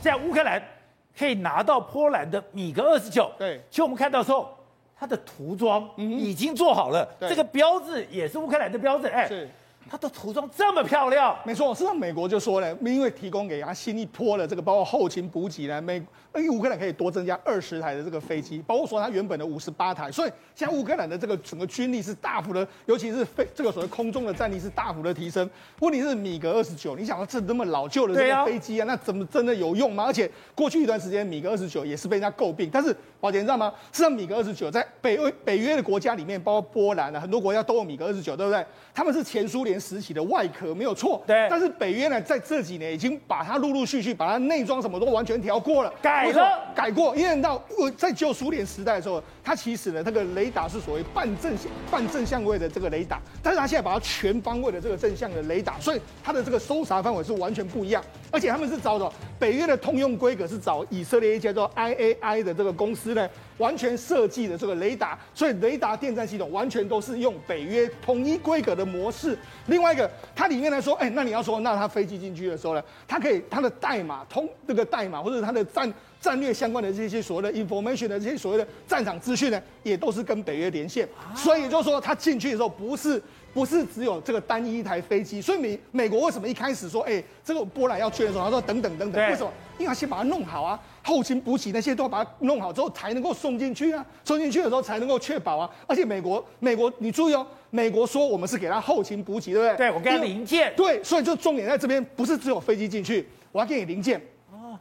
在乌克兰可以拿到波兰的米格二十九。对，其实我们看到时候，它的涂装已经做好了，嗯、这个标志也是乌克兰的标志。哎，是。它的涂装这么漂亮，没错。实际上，美国就说了，因为提供给他新一波的这个包括后勤补给呢，美因为乌克兰可以多增加二十台的这个飞机，包括说它原本的五十八台，所以现在乌克兰的这个整个军力是大幅的，尤其是飞这个所谓空中的战力是大幅的提升。问题是米格二十九，你想到这这么老旧的这个飞机啊，那怎么真的有用吗？而且过去一段时间米格二十九也是被人家诟病，但是宝杰你知道吗？实际上米格二十九在北欧北约的国家里面，包括波兰啊，很多国家都有米格二十九，对不对？他们是前苏联时期的外壳没有错，对。但是北约呢，在这几年已经把它陆陆续续把它内装什么都完全调过了，改了，改过。因为到在旧苏联时代的时候，它其实呢，那个雷达是所谓半正半正相位的这个雷达，但是它现在把它全方位的这个正向的雷达，所以它的这个搜查范围是完全不一样。而且他们是找的北约的通用规格，是找以色列一家叫 IAI 的这个公司呢，完全设计的这个雷达，所以雷达电站系统完全都是用北约统一规格的模式。另外一个，它里面来说，哎，那你要说，那它飞机进去的时候呢，它可以它的代码通这个代码或者它的战战略相关的这些所谓的 information 的这些所谓的战场资讯呢，也都是跟北约连线。所以就是说，它进去的时候不是不是只有这个单一一台飞机。所以美美国为什么一开始说，哎，这个波兰要去的时候，他说等等等等，为什么？因为他先把它弄好啊，后勤补给那些都要把它弄好之后才能够送进去啊，送进去的时候才能够确保啊。而且美国美国，你注意哦，美国说我们是给他后勤补给，对不对？对，我给他零件。对，所以就重点在这边，不是只有飞机进去，我要给你零件。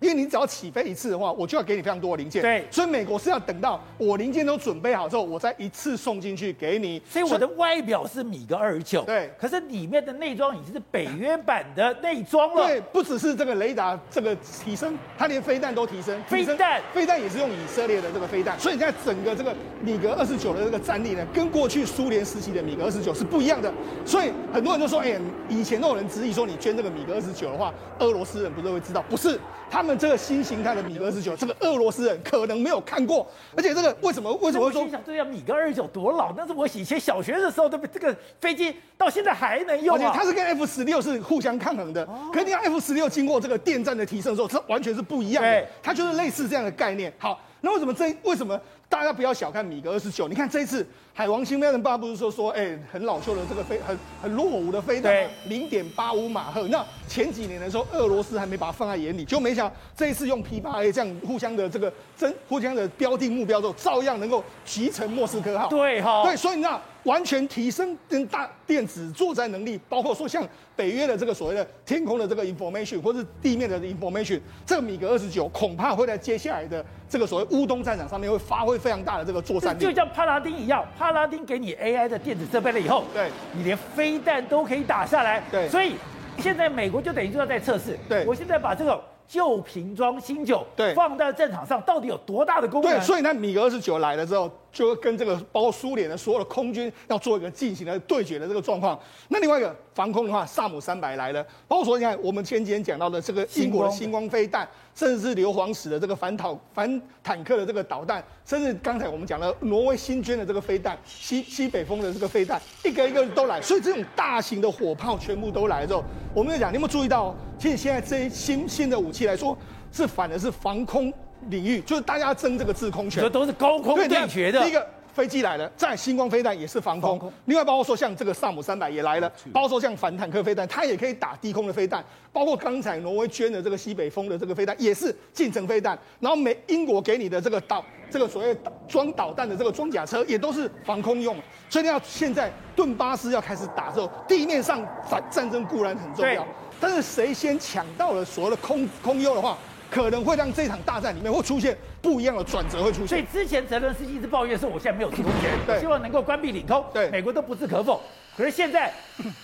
因为你只要起飞一次的话，我就要给你非常多的零件。对，所以美国是要等到我零件都准备好之后，我再一次送进去给你。所以我的外表是米格二十九，对，可是里面的内装已经是北约版的内装了。对，不只是这个雷达这个提升，它连飞弹都提升。飞弹，飞弹也是用以色列的这个飞弹。所以现在整个这个米格二十九的这个战力呢，跟过去苏联时期的米格二十九是不一样的。所以很多人都说，哎，以前都有人质疑说，你捐这个米格二十九的话，俄罗斯人不是会知道？不是，他们这个新形态。的米格二十九，这个俄罗斯人可能没有看过，而且这个为什么为什么会说？我想这样米格二十九多老？那是我以前小学的时候的这个飞机，到现在还能用啊！而且它是跟 F 十六是互相抗衡的。哦、可是你看 F 十六经过这个电站的提升之后，它完全是不一样的。对它就是类似这样的概念。好，那为什么这为什么大家不要小看米格二十九？你看这一次。海王星飞弹爸不是说说，哎、欸，很老旧的这个飞，很很落伍的飞弹，对，零点八五马赫。那前几年的时候，俄罗斯还没把它放在眼里，就没想到这一次用 P 八 A 这样互相的这个真互相的标定目标之后，照样能够击沉莫斯科号。对哈，对，所以你知道，完全提升跟大电子作战能力，包括说像北约的这个所谓的天空的这个 information，或是地面的 information，这个米格二十九恐怕会在接下来的这个所谓乌东战场上面会发挥非常大的这个作战力，就像帕拉丁一样。帕拉丁给你 AI 的电子设备了以后，对，你连飞弹都可以打下来。对，所以现在美国就等于就要在测试。对，我现在把这个旧瓶装新酒，对，放在战场上，到底有多大的功能？对，所以呢米格二十九来了之后，就跟这个包括苏联的所有的空军要做一个进行的对决的这个状况。那另外一个防空的话，萨姆三百来了，包括说你看我们前几天讲到的这个英国的星光飞弹。甚至是硫磺石的这个反导反坦克的这个导弹，甚至刚才我们讲了挪威新捐的这个飞弹，西西北风的这个飞弹，一个一个都来。所以这种大型的火炮全部都来之后，我们在讲，你有没有注意到？其实现在这些新新的武器来说，是反而是防空领域，就是大家争这个制空权，这都是高空对决的。第一个。飞机来了，在星光飞弹也是防空。空另外包括说像这个萨姆三百也来了，包括说像反坦克飞弹，它也可以打低空的飞弹。包括刚才挪威捐的这个西北风的这个飞弹，也是近程飞弹。然后美英国给你的这个导这个所谓装导弹的这个装甲车，也都是防空用。所以要现在顿巴斯要开始打之后，地面上反战争固然很重要，但是谁先抢到了所谓的空空优的话，可能会让这场大战里面会出现不一样的转折，会出现。所以之前泽伦斯基一直抱怨说，我现在没有提供权，对希望能够关闭领空。对，美国都不置可否。可是现在，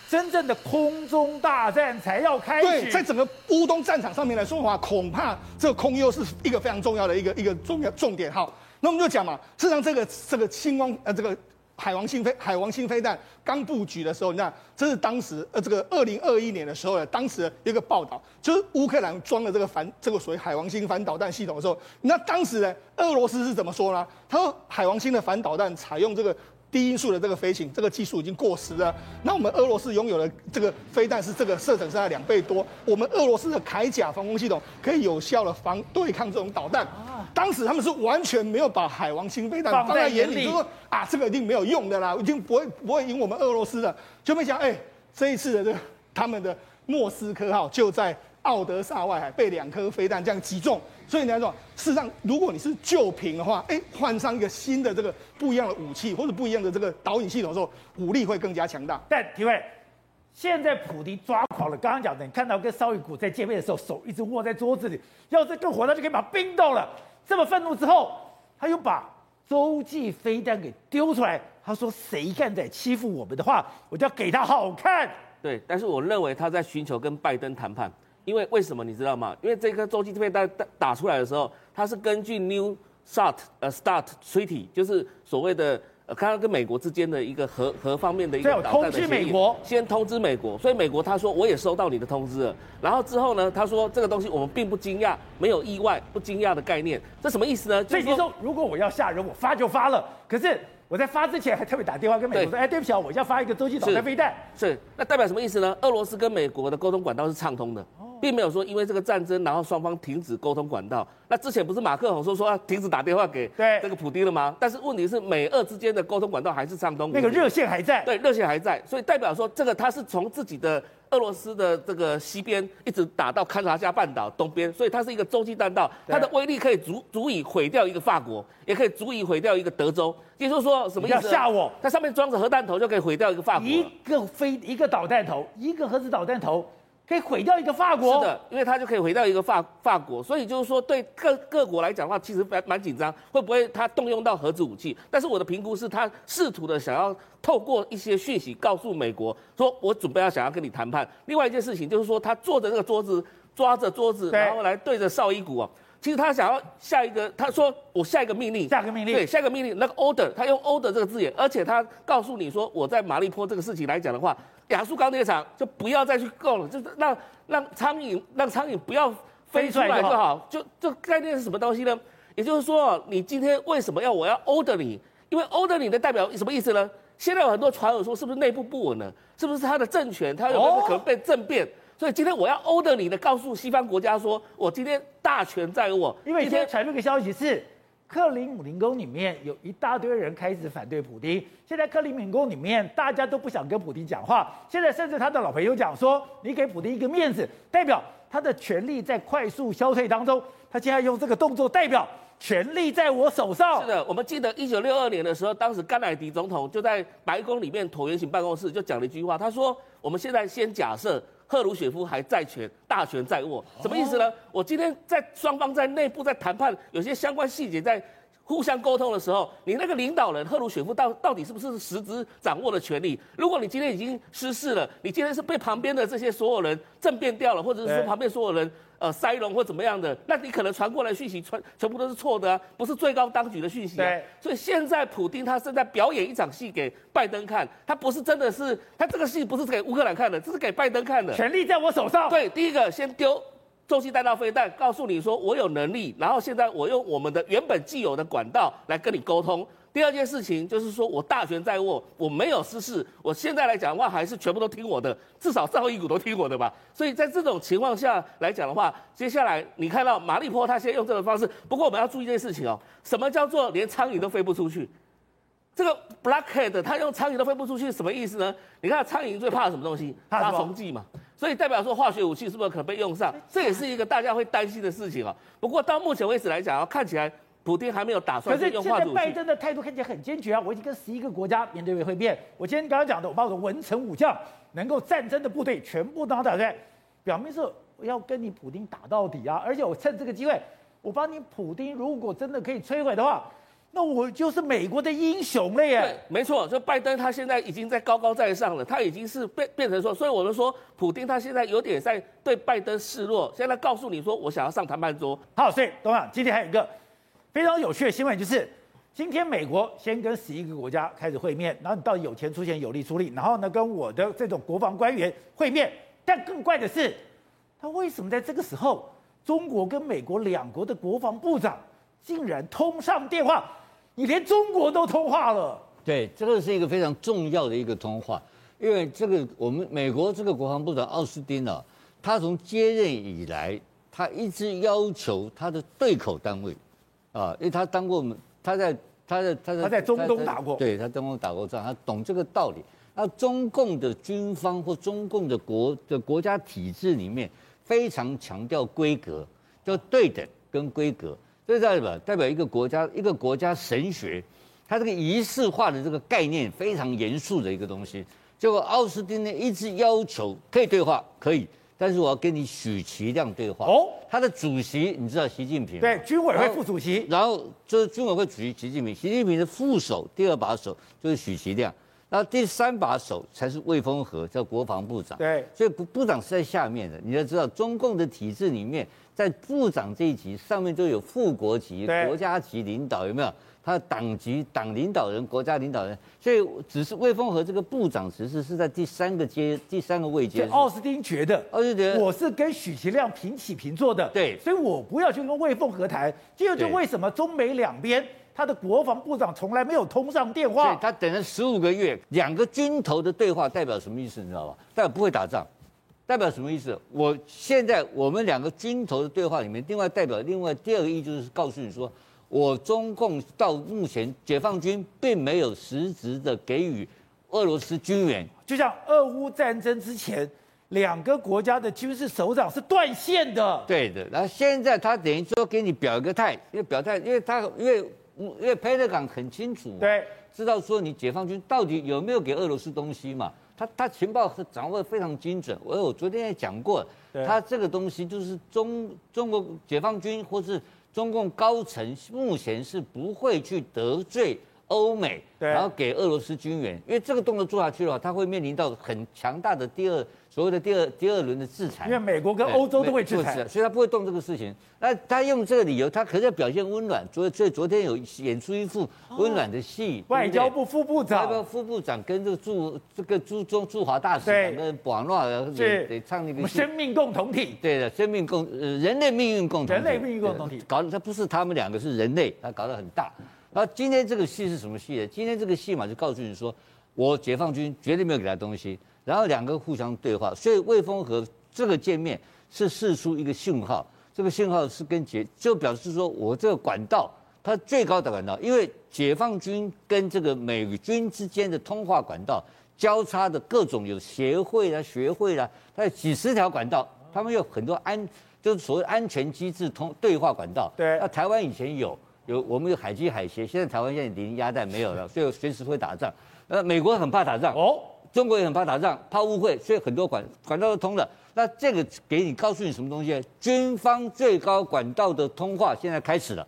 真正的空中大战才要开始。对，在整个乌东战场上面来说的话，恐怕这个空优是一个非常重要的一个一个重要重点。好，那我们就讲嘛，事实上这个这个星光呃这个。海王星飞海王星飞弹刚布局的时候，你看，这是当时呃这个二零二一年的时候呢，当时的一个报道，就是乌克兰装了这个反这个所谓海王星反导弹系统的时候，那当时呢，俄罗斯是怎么说呢？他说海王星的反导弹采用这个。低音速的这个飞行，这个技术已经过时了。那我们俄罗斯拥有的这个飞弹是这个射程是在两倍多，我们俄罗斯的铠甲防空系统可以有效的防对抗这种导弹。当时他们是完全没有把海王星飞弹放在眼里，就说啊，这个一定没有用的啦，已经不会不会赢我们俄罗斯的。就没想哎，这一次的这个他们的莫斯科号就在奥德萨外海被两颗飞弹这样击中。所以你来说，事实上，如果你是旧瓶的话，哎，换上一个新的这个不一样的武器或者不一样的这个导引系统的时候，武力会更加强大。但体会，现在普迪抓狂了。刚刚讲的，你看到跟绍伊古在见面的时候，手一直握在桌子里，要是更火，他就可以把冰冻了。这么愤怒之后，他又把洲际飞弹给丢出来。他说：“谁敢再欺负我们的话，我就要给他好看。”对，但是我认为他在寻求跟拜登谈判。因为为什么你知道吗？因为这颗洲际飞弹打打出来的时候，它是根据 New START 呃 START Treaty，就是所谓的呃，看到跟美国之间的一个核核方面的一个导弹的协议，通知美国，先通知美国，所以美国他说我也收到你的通知了。然后之后呢，他说这个东西我们并不惊讶，没有意外，不惊讶的概念，这什么意思呢？所以你说如果我要吓人，我发就发了。可是。我在发之前还特别打电话跟美国说，哎，对不起啊，我要发一个洲际导弹飞弹。是，那代表什么意思呢？俄罗斯跟美国的沟通管道是畅通的，并没有说因为这个战争，然后双方停止沟通管道。那之前不是马克宏说说要停止打电话给这个普丁了吗？但是问题是美俄之间的沟通管道还是畅通，那个热线还在。对，热线还在，所以代表说这个他是从自己的。俄罗斯的这个西边一直打到勘察加半岛东边，所以它是一个洲际弹道，它的威力可以足足以毁掉一个法国，也可以足以毁掉一个德州。也就是说，什么意思？要吓我？它上面装着核弹头就可以毁掉一个法国。一个飞一个导弹头，一个核子导弹头。可以毁掉一个法国，是的，因为他就可以毁掉一个法法国，所以就是说对各各国来讲的话，其实蛮蛮紧张，会不会他动用到核子武器？但是我的评估是他试图的想要透过一些讯息告诉美国，说我准备要想要跟你谈判。另外一件事情就是说，他坐着那个桌子，抓着桌子，然后来对着绍伊古啊，其实他想要下一个，他说我下一个命令，下个命令，对，下一个命令，那个 order，他用 order 这个字眼，而且他告诉你说，我在马利坡这个事情来讲的话。亚速钢铁厂就不要再去购了，就是让让苍蝇让苍蝇不要飞出来就好。就这概念是什么东西呢？也就是说，你今天为什么要我要 order 你？因为 order 你的代表什么意思呢？现在有很多传闻说，是不是内部不稳呢？是不是他的政权他有可能被政变？哦、所以今天我要 order 你的，告诉西方国家说，我今天大权在握。因为今天传出一个消息是。克林姆林宫里面有一大堆人开始反对普丁。现在克林姆林宫里面大家都不想跟普丁讲话。现在甚至他的老朋友讲说：“你给普丁一个面子，代表他的权力在快速消退当中。他现在用这个动作代表权力在我手上。”是的，我们记得一九六二年的时候，当时甘乃迪总统就在白宫里面椭圆形办公室就讲了一句话，他说：“我们现在先假设赫鲁雪夫还在权，大权在握。”什么意思呢？我今天在双方在内部在谈判，有些相关细节在。互相沟通的时候，你那个领导人赫鲁雪夫到到底是不是实质掌握了权力？如果你今天已经失势了，你今天是被旁边的这些所有人政变掉了，或者是说旁边所有人呃塞拢或怎么样的，那你可能传过来讯息传全部都是错的啊，不是最高当局的讯息啊。对。所以现在普丁他正在表演一场戏给拜登看，他不是真的是他这个戏不是给乌克兰看的，这是给拜登看的。权力在我手上。对，第一个先丢。洲际弹道飞弹告诉你说我有能力，然后现在我用我们的原本既有的管道来跟你沟通。第二件事情就是说我大权在握，我没有失事，我现在来讲的话还是全部都听我的，至少绍伊古都听我的吧。所以在这种情况下来讲的话，接下来你看到马利坡他现在用这种方式，不过我们要注意一件事情哦，什么叫做连苍蝇都飞不出去？这个 Blackhead 他用苍蝇都飞不出去，什么意思呢？你看苍蝇最怕什么东西？杀虫剂嘛。所以代表说化学武器是不是可能被用上？这也是一个大家会担心的事情啊。不过到目前为止来讲啊，看起来普京还没有打算用化学武器。可是现在拜登的态度看起来很坚决啊！我已经跟十一个国家面对面会面。我今天刚刚讲的，我把我的文臣武将能够战争的部队全部都打出来，表面是要跟你普京打到底啊！而且我趁这个机会，我帮你普京，如果真的可以摧毁的话。那我就是美国的英雄了耶！对，没错，就拜登他现在已经在高高在上了，他已经是变变成说，所以我们说，普京他现在有点在对拜登示弱，现在告诉你说，我想要上谈判桌。好，所以董事长，今天还有一个非常有趣的新闻，就是今天美国先跟十一个国家开始会面，然后你到底有钱出钱，有力出力，然后呢跟我的这种国防官员会面，但更怪的是，他为什么在这个时候，中国跟美国两国的国防部长竟然通上电话？你连中国都通话了，对，这个是一个非常重要的一个通话，因为这个我们美国这个国防部长奥斯汀啊，他从接任以来，他一直要求他的对口单位，啊，因为他当过，他在他在他在他在中东打过，对他中东打过仗，他懂这个道理。那中共的军方或中共的国的国家体制里面，非常强调规格，叫对等跟规格。这代表代表一个国家一个国家神学，它这个仪式化的这个概念非常严肃的一个东西。结果奥斯汀呢一直要求可以对话，可以，但是我要跟你许其亮对话。哦，他的主席你知道习近平？对，军委会副主席。然后就是军委会主席习近平，习近平的副手第二把手就是许其亮，然后第三把手才是魏凤和，叫国防部长。对，所以部部长是在下面的。你要知道，中共的体制里面。在部长这一级上面都有副国级、国家级领导，有没有？他的党级、党领导人、国家领导人，所以只是魏凤和这个部长其实是在第三个阶、第三个位阶。奥斯汀觉得，奥斯汀觉得我是跟许其亮平起平坐的，对，所以我不要去跟魏凤和谈。这就为什么中美两边他的国防部长从来没有通上电话？他等了十五个月，两个军头的对话代表什么意思？你知道吧？代表不会打仗。代表什么意思？我现在我们两个军头的对话里面，另外代表另外第二个意思就是告诉你说，我中共到目前解放军并没有实质的给予俄罗斯军援，就像俄乌战争之前，两个国家的军事首长是断线的。对的，然后现在他等于说给你表一个态，因为表态，因为他因为因为佩德港很清楚，对，知道说你解放军到底有没有给俄罗斯东西嘛。他他情报是掌握的非常精准，我我昨天也讲过，他这个东西就是中中国解放军或是中共高层目前是不会去得罪欧美，然后给俄罗斯军援，因为这个动作做下去的话，他会面临到很强大的第二。所谓的第二第二轮的制裁，因为美国跟欧洲都会制裁，所以他不会动这个事情。那他用这个理由，他可是要表现温暖，所以所以昨天有演出一副温暖的戏。外交部副部长，外交部副部长跟这个驻这个驻中驻华大使两个人网络得得唱那个生命共同体。对的，生命共呃人类命运共同体。人类命运共同体搞的他不是他们两个是人类，他搞得很大。然后今天这个戏是什么戏呢？今天这个戏嘛，就告诉你说，我解放军绝对没有给他东西。然后两个互相对话，所以魏峰和这个见面是释出一个信号，这个信号是跟解就表示说我这个管道它最高的管道，因为解放军跟这个美军之间的通话管道交叉的各种有协会啦、学会啦，它有几十条管道，他们有很多安就是所谓安全机制通对话管道。对，那台湾以前有有我们有海基海协，现在台湾现在零鸭蛋没有了，所以随时会打仗。呃，美国很怕打仗哦。中国也很怕打仗，怕误会，所以很多管管道都通了。那这个给你告诉你什么东西？军方最高管道的通话现在开始了，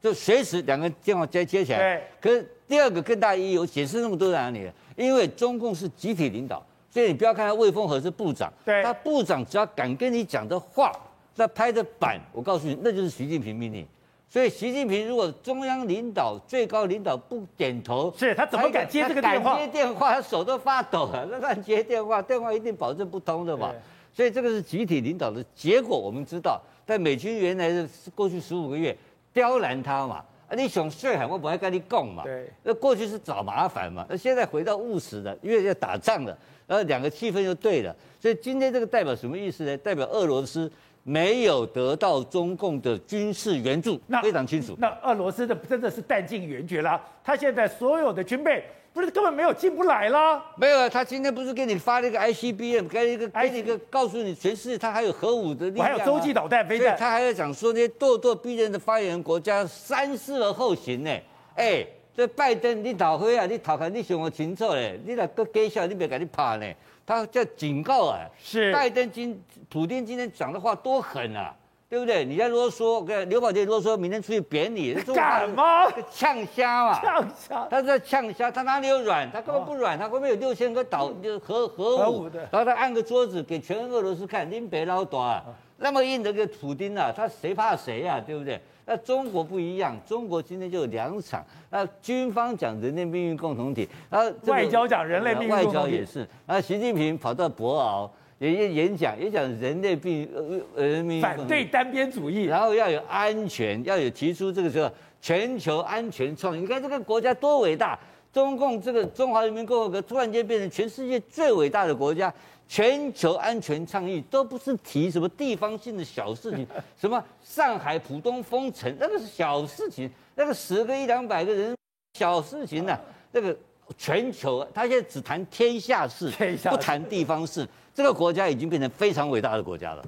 就随时两个电话接接起来。对。可是第二个更大意义，我解释那么多在哪里？因为中共是集体领导，所以你不要看他魏凤和是部长，对。他部长只要敢跟你讲的话，那拍的板，我告诉你，那就是习近平命令。所以习近平如果中央领导最高领导不点头，是他怎么敢接这个电话？敢接电话，他手都发抖了。那敢接电话，电话一定保证不通的嘛。所以这个是集体领导的结果。我们知道，在美军原来是过去十五个月刁难他嘛，啊，你想睡海，我不爱跟你共嘛。对。那过去是找麻烦嘛，那现在回到务实的，因为要打仗了，然后两个气氛就对了。所以今天这个代表什么意思呢？代表俄罗斯。没有得到中共的军事援助，那非常清楚。那俄罗斯的真的是弹尽援绝了，他现在所有的军备不是根本没有进不来啦。没有啊，他今天不是给你发了一个 ICBM，给一个给你一个告诉你全世界他还有核武的力量，还有洲际导弹飞弹，他还要讲说那些咄咄逼人的发言国家三思而后行呢。哎，这拜登你讨回啊，你讨看你想我清楚嘞，你那个给笑你别给你怕呢。他叫警告啊，是。拜登今普京今天讲的话多狠啊，对不对？你在啰嗦，跟刘宝杰啰嗦，明天出去扁你，干嘛？呛虾嘛，呛虾，他在呛虾，他哪里有软？他根本不软，他后面有六千个导，就核核武，然后他按个桌子给全俄罗斯看，您别老大啊，那么硬的个普丁啊，他谁怕谁呀、啊，对不对？那中国不一样，中国今天就有两场。那军方讲人类命运共同体，然后外交讲人类命运共同体，外交也是。然后习近平跑到博鳌也也演讲，也讲人类命呃人民反对单边主义，然后要有安全，要有提出这个时候全球安全创新。你看这个国家多伟大，中共这个中华人民共和国突然间变成全世界最伟大的国家，全球安全倡议都不是提什么地方性的小事情，什么上海浦东封城那个是小事情，那个十个一两百个人小事情呢、啊，那个全球他现在只谈天下事，不谈地方事，这个国家已经变成非常伟大的国家了。